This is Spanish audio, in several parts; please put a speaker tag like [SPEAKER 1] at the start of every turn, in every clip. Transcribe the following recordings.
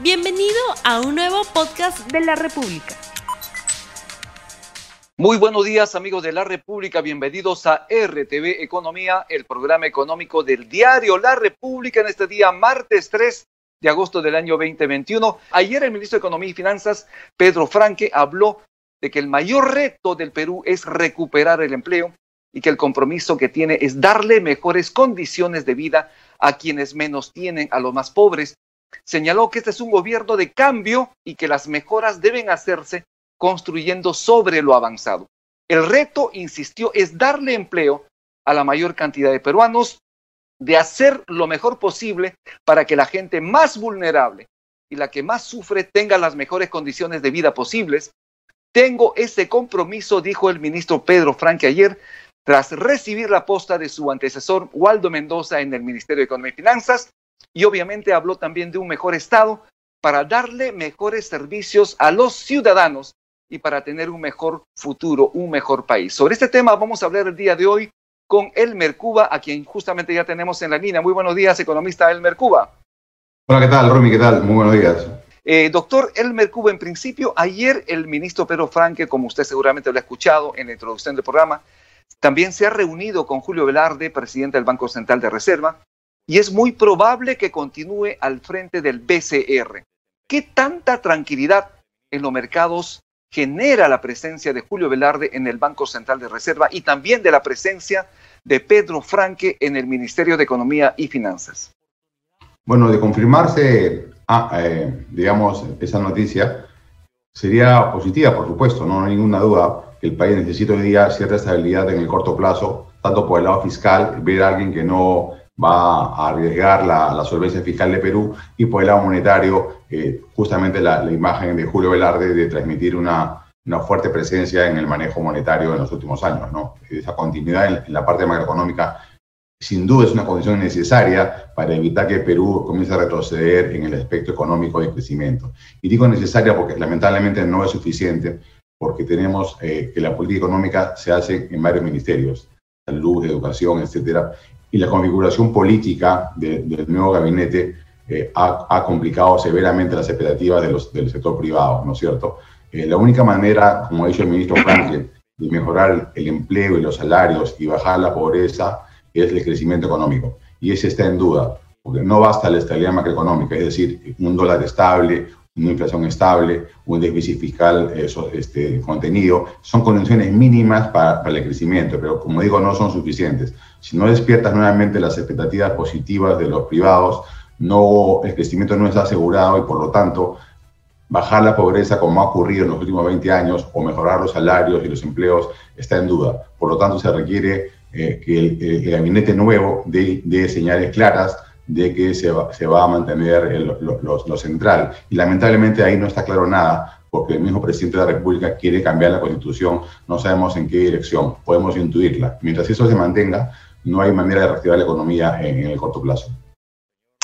[SPEAKER 1] Bienvenido a un nuevo podcast de la República.
[SPEAKER 2] Muy buenos días amigos de la República, bienvenidos a RTV Economía, el programa económico del diario La República en este día martes 3 de agosto del año 2021. Ayer el ministro de Economía y Finanzas, Pedro Franque, habló de que el mayor reto del Perú es recuperar el empleo y que el compromiso que tiene es darle mejores condiciones de vida a quienes menos tienen, a los más pobres, Señaló que este es un gobierno de cambio y que las mejoras deben hacerse construyendo sobre lo avanzado. El reto, insistió, es darle empleo a la mayor cantidad de peruanos, de hacer lo mejor posible para que la gente más vulnerable y la que más sufre tenga las mejores condiciones de vida posibles. Tengo ese compromiso, dijo el ministro Pedro Franque ayer, tras recibir la posta de su antecesor Waldo Mendoza en el Ministerio de Economía y Finanzas, y obviamente habló también de un mejor Estado para darle mejores servicios a los ciudadanos y para tener un mejor futuro, un mejor país. Sobre este tema vamos a hablar el día de hoy con Elmer Cuba, a quien justamente ya tenemos en la línea. Muy buenos días, economista Elmer Cuba.
[SPEAKER 3] Hola, ¿qué tal, Romy? ¿Qué tal? Muy buenos días.
[SPEAKER 2] Eh, doctor Elmer Cuba, en principio, ayer el ministro Pedro Franque, como usted seguramente lo ha escuchado en la introducción del programa, también se ha reunido con Julio Velarde, presidente del Banco Central de Reserva, y es muy probable que continúe al frente del BCR. ¿Qué tanta tranquilidad en los mercados genera la presencia de Julio Velarde en el Banco Central de Reserva y también de la presencia de Pedro Franque en el Ministerio de Economía y Finanzas?
[SPEAKER 3] Bueno, de confirmarse, ah, eh, digamos, esa noticia, sería positiva, por supuesto, no hay ninguna duda que el país necesita hoy día cierta estabilidad en el corto plazo, tanto por el lado fiscal, ver a alguien que no va a arriesgar la, solvencia fiscal de Perú y por el lado monetario, eh, justamente la, imagen de Julio Velarde de transmitir una, una, fuerte presencia en el manejo monetario en los últimos años. ¿no? Esa continuidad en, la parte macroeconómica sin duda es una condición necesaria para evitar que Perú comience a retroceder en el aspecto económico de crecimiento. Y digo necesaria porque lamentablemente no es suficiente, porque tenemos eh, que la política económica se hace en varios ministerios, salud, educación, etcétera, y la configuración política del nuevo gabinete eh, ha, complicado severamente las expectativas de los, del sector privado, ¿no es cierto? Eh, la única manera, como ha dicho el ministro Franklin, de mejorar el empleo y los salarios y bajar la pobreza es el crecimiento económico. Y ese está en duda, porque no basta la estabilidad macroeconómica, es decir, un dólar estable, una inflación estable, un déficit fiscal eso, este, contenido, son condiciones mínimas para, el crecimiento, pero como digo, no son suficientes. Si no despiertas nuevamente las expectativas positivas de los privados, no, el crecimiento no está asegurado y por lo tanto bajar la pobreza como ha ocurrido en los últimos 20 años o mejorar los salarios y los empleos está en duda. Por lo tanto, se requiere eh, que el, gabinete nuevo dé señales claras de que se va, se va a mantener lo, central. Y lamentablemente ahí no está claro nada, porque el mismo presidente de la República quiere cambiar la constitución, no sabemos en qué dirección, podemos intuirla. Mientras eso se mantenga, no hay manera de reactivar la economía en, el corto plazo.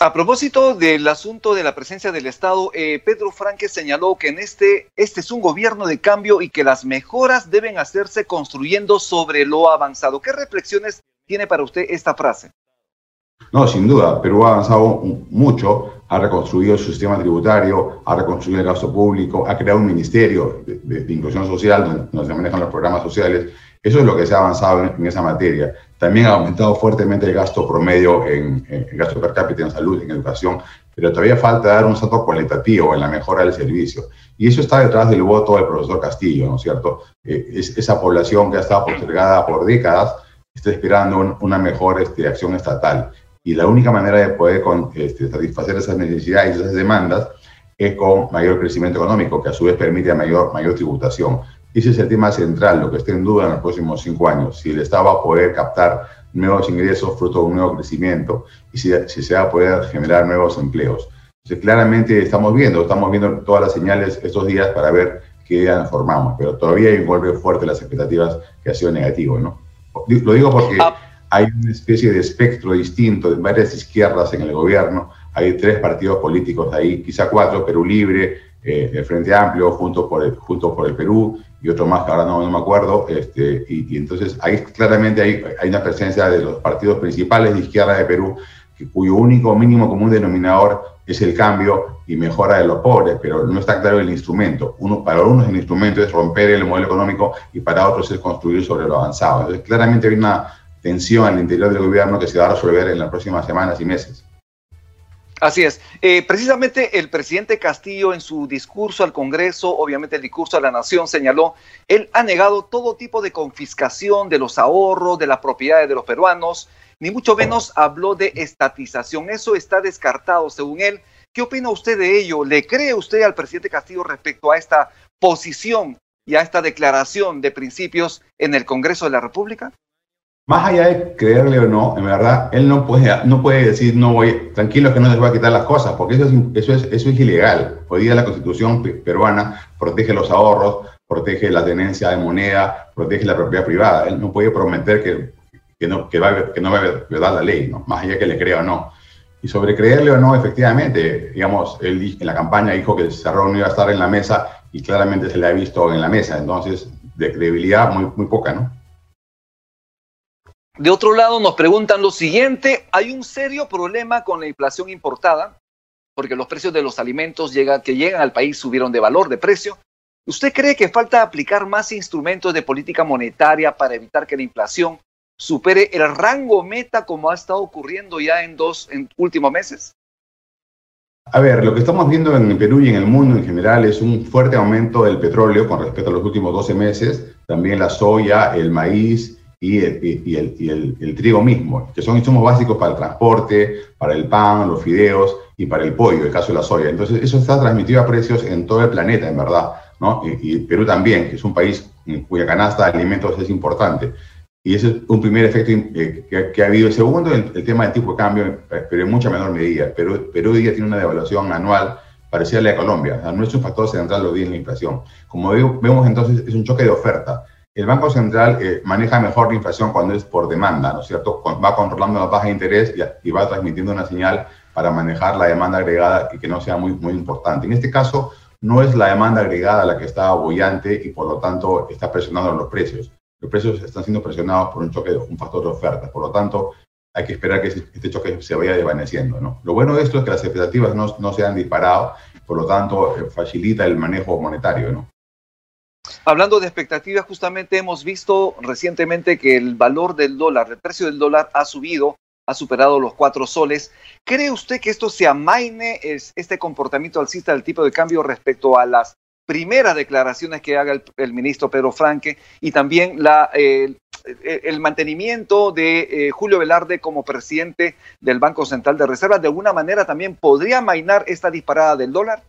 [SPEAKER 2] A propósito del asunto de la presencia del Estado, eh, Pedro Franque señaló que en este, este es un gobierno de cambio y que las mejoras deben hacerse construyendo sobre lo avanzado. ¿Qué reflexiones tiene para usted esta frase?
[SPEAKER 3] No, sin duda, Perú ha avanzado mucho, ha reconstruido su sistema tributario, ha reconstruido el gasto público, ha creado un ministerio de, inclusión social donde, se manejan los programas sociales. Eso es lo que se ha avanzado en, esa materia. También ha aumentado fuertemente el gasto promedio en, gasto per cápita en salud, en educación, pero todavía falta dar un salto cualitativo en la mejora del servicio. Y eso está detrás del voto del profesor Castillo, ¿no es cierto? Eh, es, esa población que ha estado postergada por décadas está esperando una mejor este, acción estatal y la única manera de poder este, satisfacer esas necesidades y esas demandas es con mayor crecimiento económico, que a su vez permite mayor, mayor tributación. Ese es el tema central, lo que está en duda en los próximos cinco años, si el Estado va a poder captar nuevos ingresos fruto de un nuevo crecimiento y si, si se va a poder generar nuevos empleos. Entonces, claramente estamos viendo, estamos viendo todas las señales estos días para ver qué día formamos, pero todavía envuelve fuerte las expectativas que ha sido negativo, ¿no? Lo digo porque... Ah, hay una especie de espectro distinto de varias izquierdas en el gobierno. Hay tres partidos políticos ahí, quizá cuatro, Perú Libre, eh, el Frente Amplio, junto por el, junto por el Perú, y otro más que ahora no, no me acuerdo. Este, y, entonces ahí claramente hay, hay una presencia de los partidos principales de izquierda de Perú cuyo único mínimo común denominador es el cambio y mejora de los pobres, pero no está claro el instrumento. Uno, para unos el instrumento es romper el modelo económico y para otros es construir sobre lo avanzado. Entonces, claramente hay una tensión al interior del gobierno que se va a resolver en las próximas semanas y meses.
[SPEAKER 2] Así es. Eh, precisamente el presidente Castillo en su discurso al Congreso, obviamente el discurso a la Nación, señaló, él ha negado todo tipo de confiscación de los ahorros, de las propiedades de los peruanos, ni mucho menos habló de estatización. Eso está descartado, según él. ¿Qué opina usted de ello? ¿Le cree usted al presidente Castillo respecto a esta posición y a esta declaración de principios en el Congreso de la República?
[SPEAKER 3] Más allá de creerle o no, en verdad, él no puede, no puede decir, no voy, tranquilo que no les voy a quitar las cosas, porque eso es, eso es, eso es ilegal. Hoy día la constitución peruana protege los ahorros, protege la tenencia de moneda, protege la propiedad privada. Él no puede prometer que, que, no, que, va, que va a violar la ley, ¿no? más allá que le crea o no. Y sobre creerle o no, efectivamente, digamos, él en la campaña dijo que Cerrón no iba a estar en la mesa y claramente se le ha visto en la mesa. Entonces, de credibilidad muy, muy poca, ¿no?
[SPEAKER 2] De otro lado, nos preguntan lo siguiente, hay un serio problema con la inflación importada, porque los precios de los alimentos que llegan al país subieron de valor, de precio. ¿Usted cree que falta aplicar más instrumentos de política monetaria para evitar que la inflación supere el rango meta como ha estado ocurriendo ya en dos últimos meses?
[SPEAKER 3] A ver, lo que estamos viendo en Perú y en el mundo en general es un fuerte aumento del petróleo con respecto a los últimos 12 meses, también la soya, el maíz, y, el, y el, trigo mismo, que son insumos básicos para el transporte, para el pan, los fideos y para el pollo, el caso de la soya. Entonces, eso está transmitido a precios en todo el planeta, en verdad. ¿no? Y, Perú también, que es un país cuya canasta de alimentos es importante. Y ese es un primer efecto eh, que, ha habido. El segundo, el, tema del tipo de cambio, eh, pero en mucha menor medida. Perú, Perú hoy día tiene una devaluación anual parecida a la de Colombia. O sea, no es un factor central lo en la inflación. Como vemos entonces, es un choque de oferta el Banco Central eh, maneja mejor la inflación cuando es por demanda, ¿no es cierto? Va controlando la baja de interés y, va transmitiendo una señal para manejar la demanda agregada y que no sea muy, muy importante. En este caso, no es la demanda agregada la que está bollante y por lo tanto está presionando los precios. Los precios están siendo presionados por un choque, un factor de oferta. Por lo tanto, hay que esperar que este choque se vaya desvaneciendo. ¿no? Lo bueno de esto es que las expectativas no, no se han disparado, por lo tanto, eh, facilita el manejo monetario. ¿no?
[SPEAKER 2] Hablando de expectativas, justamente hemos visto recientemente que el valor del dólar, el precio del dólar ha subido, ha superado los cuatro soles. ¿Cree usted que esto se amaine este comportamiento alcista del tipo de cambio respecto a las primeras declaraciones que haga el, ministro Pedro Franque y también el, mantenimiento de eh, Julio Velarde como presidente del Banco Central de Reserva? ¿De alguna manera también podría amainar esta disparada del dólar?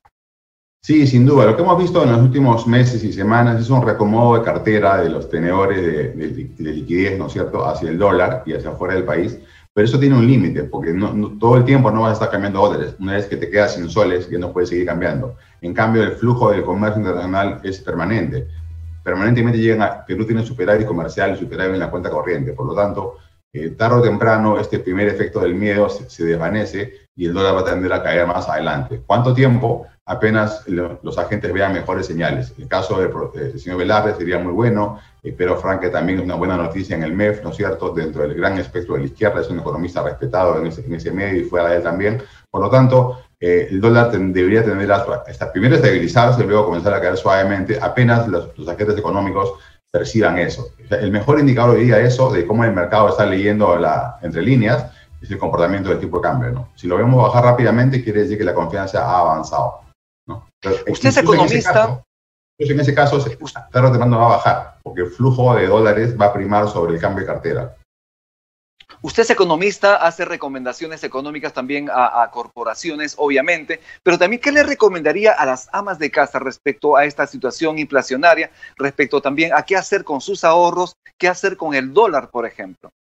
[SPEAKER 3] Sí, sin duda. Lo que hemos visto en los últimos meses y semanas es un recomodo de cartera de los tenedores de, liquidez, ¿no es cierto?, hacia el dólar y hacia afuera del país. Pero eso tiene un límite, porque no, todo el tiempo no vas a estar cambiando dólares. Una vez que te quedas sin soles, ya no puedes seguir cambiando. En cambio, el flujo del comercio internacional es permanente. Permanentemente llegan a, Perú tiene superávit comercial y superávit en la cuenta corriente. Por lo tanto, eh, tarde o temprano, este primer efecto del miedo se, se desvanece y el dólar va a tender a caer más adelante. ¿Cuánto tiempo? apenas los agentes vean mejores señales. El caso del señor Velarde sería muy bueno, pero Franque también es una buena noticia en el MEF, ¿no es cierto? Dentro del gran espectro de la izquierda, es un economista respetado en ese, medio y fuera de él también. Por lo tanto, eh, el dólar debería tener hasta primero estabilizarse luego comenzar a caer suavemente, apenas los, agentes económicos perciban eso. el mejor indicador hoy día eso, de cómo el mercado está leyendo la, entre líneas, es el comportamiento del tipo de cambio. ¿no? Si lo vemos bajar rápidamente, quiere decir que la confianza ha avanzado.
[SPEAKER 2] Usted es economista.
[SPEAKER 3] En ese caso, en ese caso tarde va a bajar, porque el flujo de dólares va a primar sobre el cambio de cartera.
[SPEAKER 2] Usted es economista, hace recomendaciones económicas también a, corporaciones, obviamente, pero también, ¿qué le recomendaría a las amas de casa respecto a esta situación inflacionaria, respecto también a qué hacer con sus ahorros, qué hacer con el dólar, por ejemplo?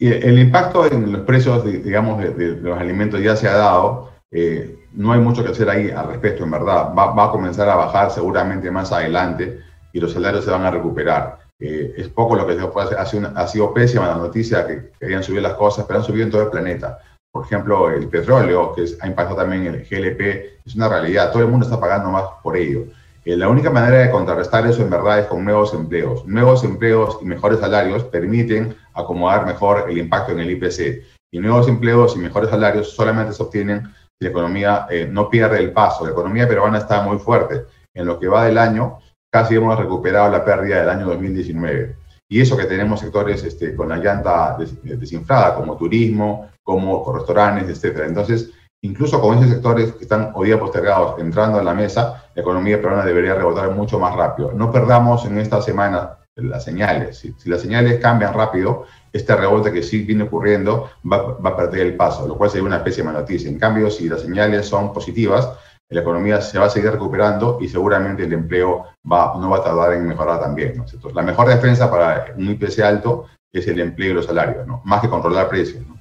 [SPEAKER 3] el impacto en los precios, digamos, de, los alimentos ya se ha dado. Eh, no hay mucho que hacer ahí al respecto, en verdad. Va, a comenzar a bajar seguramente más adelante y los salarios se van a recuperar. Es poco lo que se puede hacer. Ha sido, pésima la noticia que querían subir las cosas, pero han subido en todo el planeta. Por ejemplo, el petróleo, que ha impactado también el GLP, es una realidad. Todo el mundo está pagando más por ello. Eh, la única manera de contrarrestar eso en verdad es con nuevos empleos. Nuevos empleos y mejores salarios permiten acomodar mejor el impacto en el IPC. Y nuevos empleos y mejores salarios solamente se obtienen si la economía eh, no pierde el paso. La economía peruana está muy fuerte. En lo que va del año, casi hemos recuperado la pérdida del año 2019. Y eso que tenemos sectores este, con la llanta desinflada, como turismo, como restaurantes, etc. Entonces, incluso con esos sectores que están hoy día postergados entrando a la mesa, la economía peruana debería rebotar mucho más rápido. No perdamos en esta semana las señales. Si, las señales cambian rápido, este rebote que sí viene ocurriendo va, va, a perder el paso, lo cual sería una pésima noticia. En cambio, si las señales son positivas, la economía se va a seguir recuperando y seguramente el empleo va, no va a tardar en mejorar también. ¿no? la mejor defensa para un IPC alto es el empleo y los salarios, ¿no? más que controlar precios. ¿no?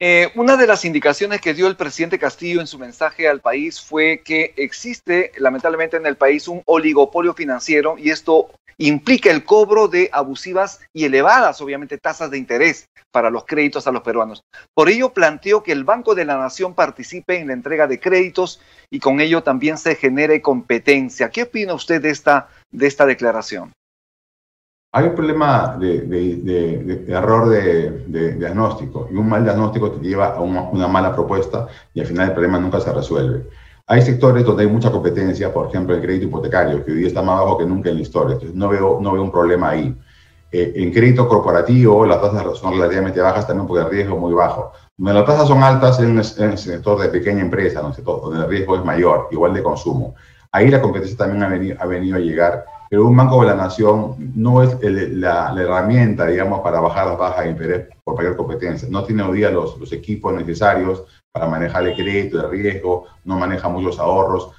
[SPEAKER 2] Eh, una de las indicaciones que dio el presidente Castillo en su mensaje al país fue que existe lamentablemente en el país un oligopolio financiero y esto implica el cobro de abusivas y elevadas, obviamente, tasas de interés para los créditos a los peruanos. Por ello planteó que el Banco de la Nación participe en la entrega de créditos y con ello también se genere competencia. ¿Qué opina usted de esta, de esta declaración?
[SPEAKER 3] Hay un problema de, error de, diagnóstico y un mal diagnóstico te lleva a una, mala propuesta y al final el problema nunca se resuelve. Hay sectores donde hay mucha competencia, por ejemplo el crédito hipotecario, que hoy día está más bajo que nunca en la historia, entonces no veo, no veo un problema ahí. Eh, en crédito corporativo las tasas son relativamente bajas también porque el riesgo es muy bajo. Donde las tasas son altas en, en el sector de pequeña empresa, donde el riesgo es mayor, igual de consumo. Ahí la competencia también ha venido, ha venido a llegar pero un Banco de la Nación no es la, herramienta, digamos, para bajar las bajas de interés por mayor competencia. No tiene hoy día los, los, equipos necesarios para manejar el crédito, el riesgo, no maneja muchos ahorros.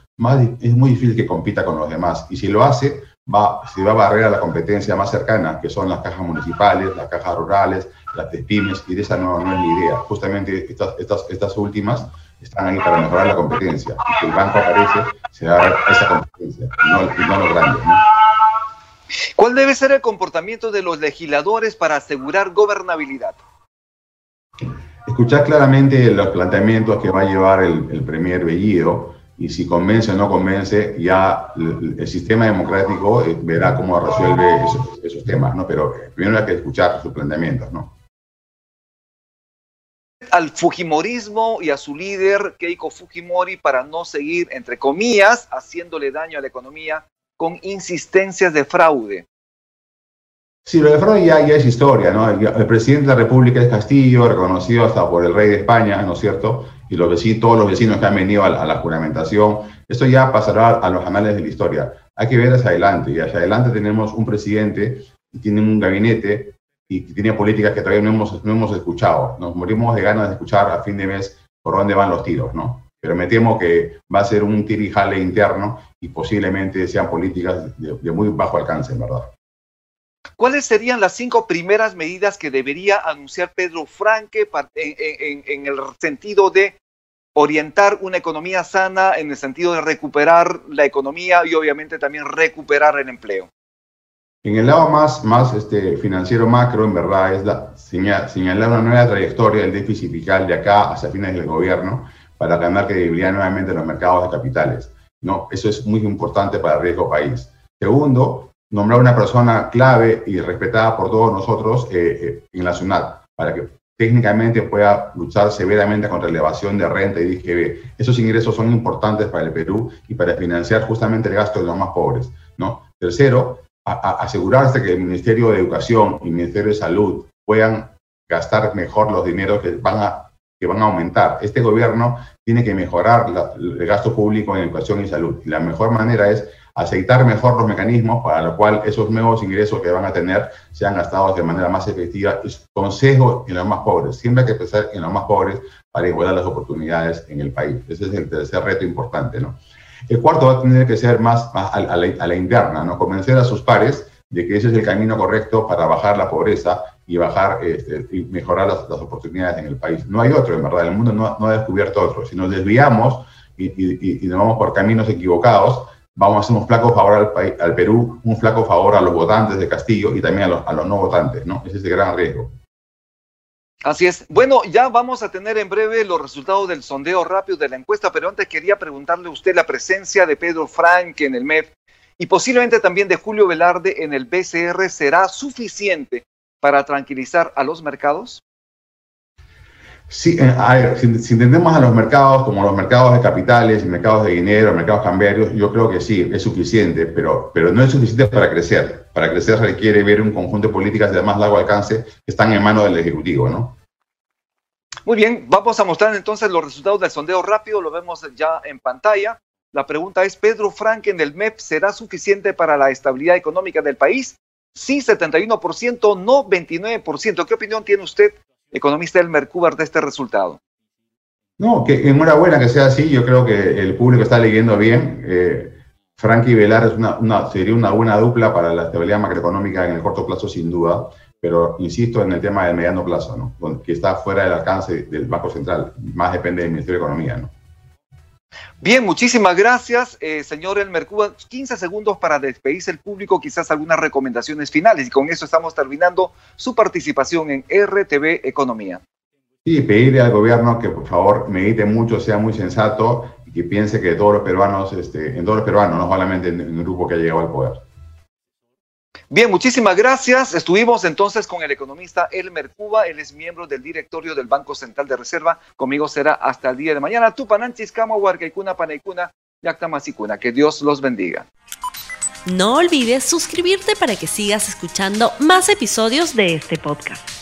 [SPEAKER 3] Es muy difícil que compita con los demás. Y si lo hace, va, se va a barrer a la competencia más cercana, que son las cajas municipales, las cajas rurales, las pymes, y de esa no, es la idea. Justamente estas, últimas están ahí para mejorar la competencia. Y el banco aparece, se da esa competencia, y no, y no. ¿no?
[SPEAKER 2] ¿Cuál debe ser el comportamiento de los legisladores para asegurar gobernabilidad?
[SPEAKER 3] Escuchar claramente los planteamientos que va a llevar el, el Premier Bellido y si convence o no convence, ya el, sistema democrático eh, verá cómo resuelve esos, esos, temas, ¿no? Pero primero hay que escuchar sus planteamientos, ¿no?
[SPEAKER 2] Al Fujimorismo y a su líder Keiko Fujimori para no seguir, entre comillas, haciéndole daño a la economía con insistencias de fraude.
[SPEAKER 3] Sí, lo de fraude ya, es historia, ¿no? El, presidente de la República es Castillo, reconocido hasta por el rey de España, ¿no es cierto? Y los vecinos, todos los vecinos que han venido a la, juramentación. Esto ya pasará a los anales de la historia. Hay que ver hacia adelante. Y hacia adelante tenemos un presidente y tiene un gabinete y tiene políticas que todavía no hemos, no hemos escuchado. Nos morimos de ganas de escuchar a fin de mes por dónde van los tiros, ¿no? Pero me temo que va a ser un tirijale interno y posiblemente sean políticas de, muy bajo alcance, verdad.
[SPEAKER 2] ¿Cuáles serían las cinco primeras medidas que debería anunciar Pedro Franque en, el sentido de orientar una economía sana, en el sentido de recuperar la economía y obviamente también recuperar el empleo?
[SPEAKER 3] En el lado más, más este, financiero macro, en verdad, es la, señalar una nueva trayectoria del déficit fiscal de acá hacia fines del gobierno para ganar credibilidad nuevamente en los mercados de capitales. ¿no? Eso es muy importante para el riesgo país. Segundo, nombrar una persona clave y respetada por todos nosotros eh, eh, en la SUNAT, para que técnicamente pueda luchar severamente contra la elevación de renta y DGB. Esos ingresos son importantes para el Perú y para financiar justamente el gasto de los más pobres. ¿no? Tercero, asegurarse que el Ministerio de Educación y el Ministerio de Salud puedan gastar mejor los dineros que van a que van a aumentar. Este gobierno tiene que mejorar el gasto público en educación y salud. Y la mejor manera es aceitar mejor los mecanismos para lo cual esos nuevos ingresos que van a tener sean gastados de manera más efectiva. Es consejo en los más pobres. Siempre hay que pensar en los más pobres para igualar las oportunidades en el país. Ese es el tercer reto importante, ¿no? El cuarto va a tener que ser más, a, la, a, la, interna, ¿no? Convencer a sus pares de que ese es el camino correcto para bajar la pobreza y bajar este, y mejorar las, oportunidades en el país. No hay otro, en verdad, el mundo no, ha descubierto otro. Si nos desviamos y, nos vamos por caminos equivocados, vamos a hacer un flaco favor al, Perú, un flaco favor a los votantes de Castillo y también a los, a los no votantes, ¿no? Ese es el gran riesgo.
[SPEAKER 2] Así es. Bueno, ya vamos a tener en breve los resultados del sondeo rápido de la encuesta, pero antes quería preguntarle a usted la presencia de Pedro Frank en el MEF y posiblemente también de Julio Velarde en el BCR será suficiente para tranquilizar a los mercados?
[SPEAKER 3] Eh, si, entendemos a los mercados como los mercados de capitales, mercados de dinero, mercados cambiarios, yo creo que sí, es suficiente, pero, pero no es suficiente para crecer. Para crecer requiere ver un conjunto de políticas de más largo alcance que están en manos del Ejecutivo, ¿no?
[SPEAKER 2] Muy bien, vamos a mostrar entonces los resultados del sondeo rápido, lo vemos ya en pantalla. La pregunta es, ¿Pedro Franken del MEP será suficiente para la estabilidad económica del país? Sí, 71%, no 29%. ¿Qué opinión tiene usted, economista del Mercubar, de este resultado?
[SPEAKER 3] No, que enhorabuena que sea así. Yo creo que el público está leyendo bien. Eh, Frankie Velar es una, sería una buena dupla para la estabilidad macroeconómica en el corto plazo, sin duda. Pero insisto en el tema del mediano plazo, ¿no? que está fuera del alcance del Banco Central. Más depende del Ministerio de Economía. ¿no?
[SPEAKER 2] Bien, muchísimas gracias, eh, señor Elmer Cuba. 15 segundos para despedirse el público, quizás algunas recomendaciones finales. Y con eso estamos terminando su participación en RTV Economía.
[SPEAKER 3] Sí, pedirle al gobierno que por favor medite mucho, sea muy sensato y que piense que todos los peruanos, este, en todos los peruanos, no solamente en el grupo que ha llegado al poder.
[SPEAKER 2] Bien, muchísimas gracias. Estuvimos entonces con el economista Elmer Cuba. Él es miembro del directorio del Banco Central de Reserva. Conmigo será hasta el día de mañana. Tupananchis, Huarcaicuna, Panaicuna, Yactamasicuna. Que Dios los bendiga.
[SPEAKER 1] No olvides suscribirte para que sigas escuchando más episodios de este podcast.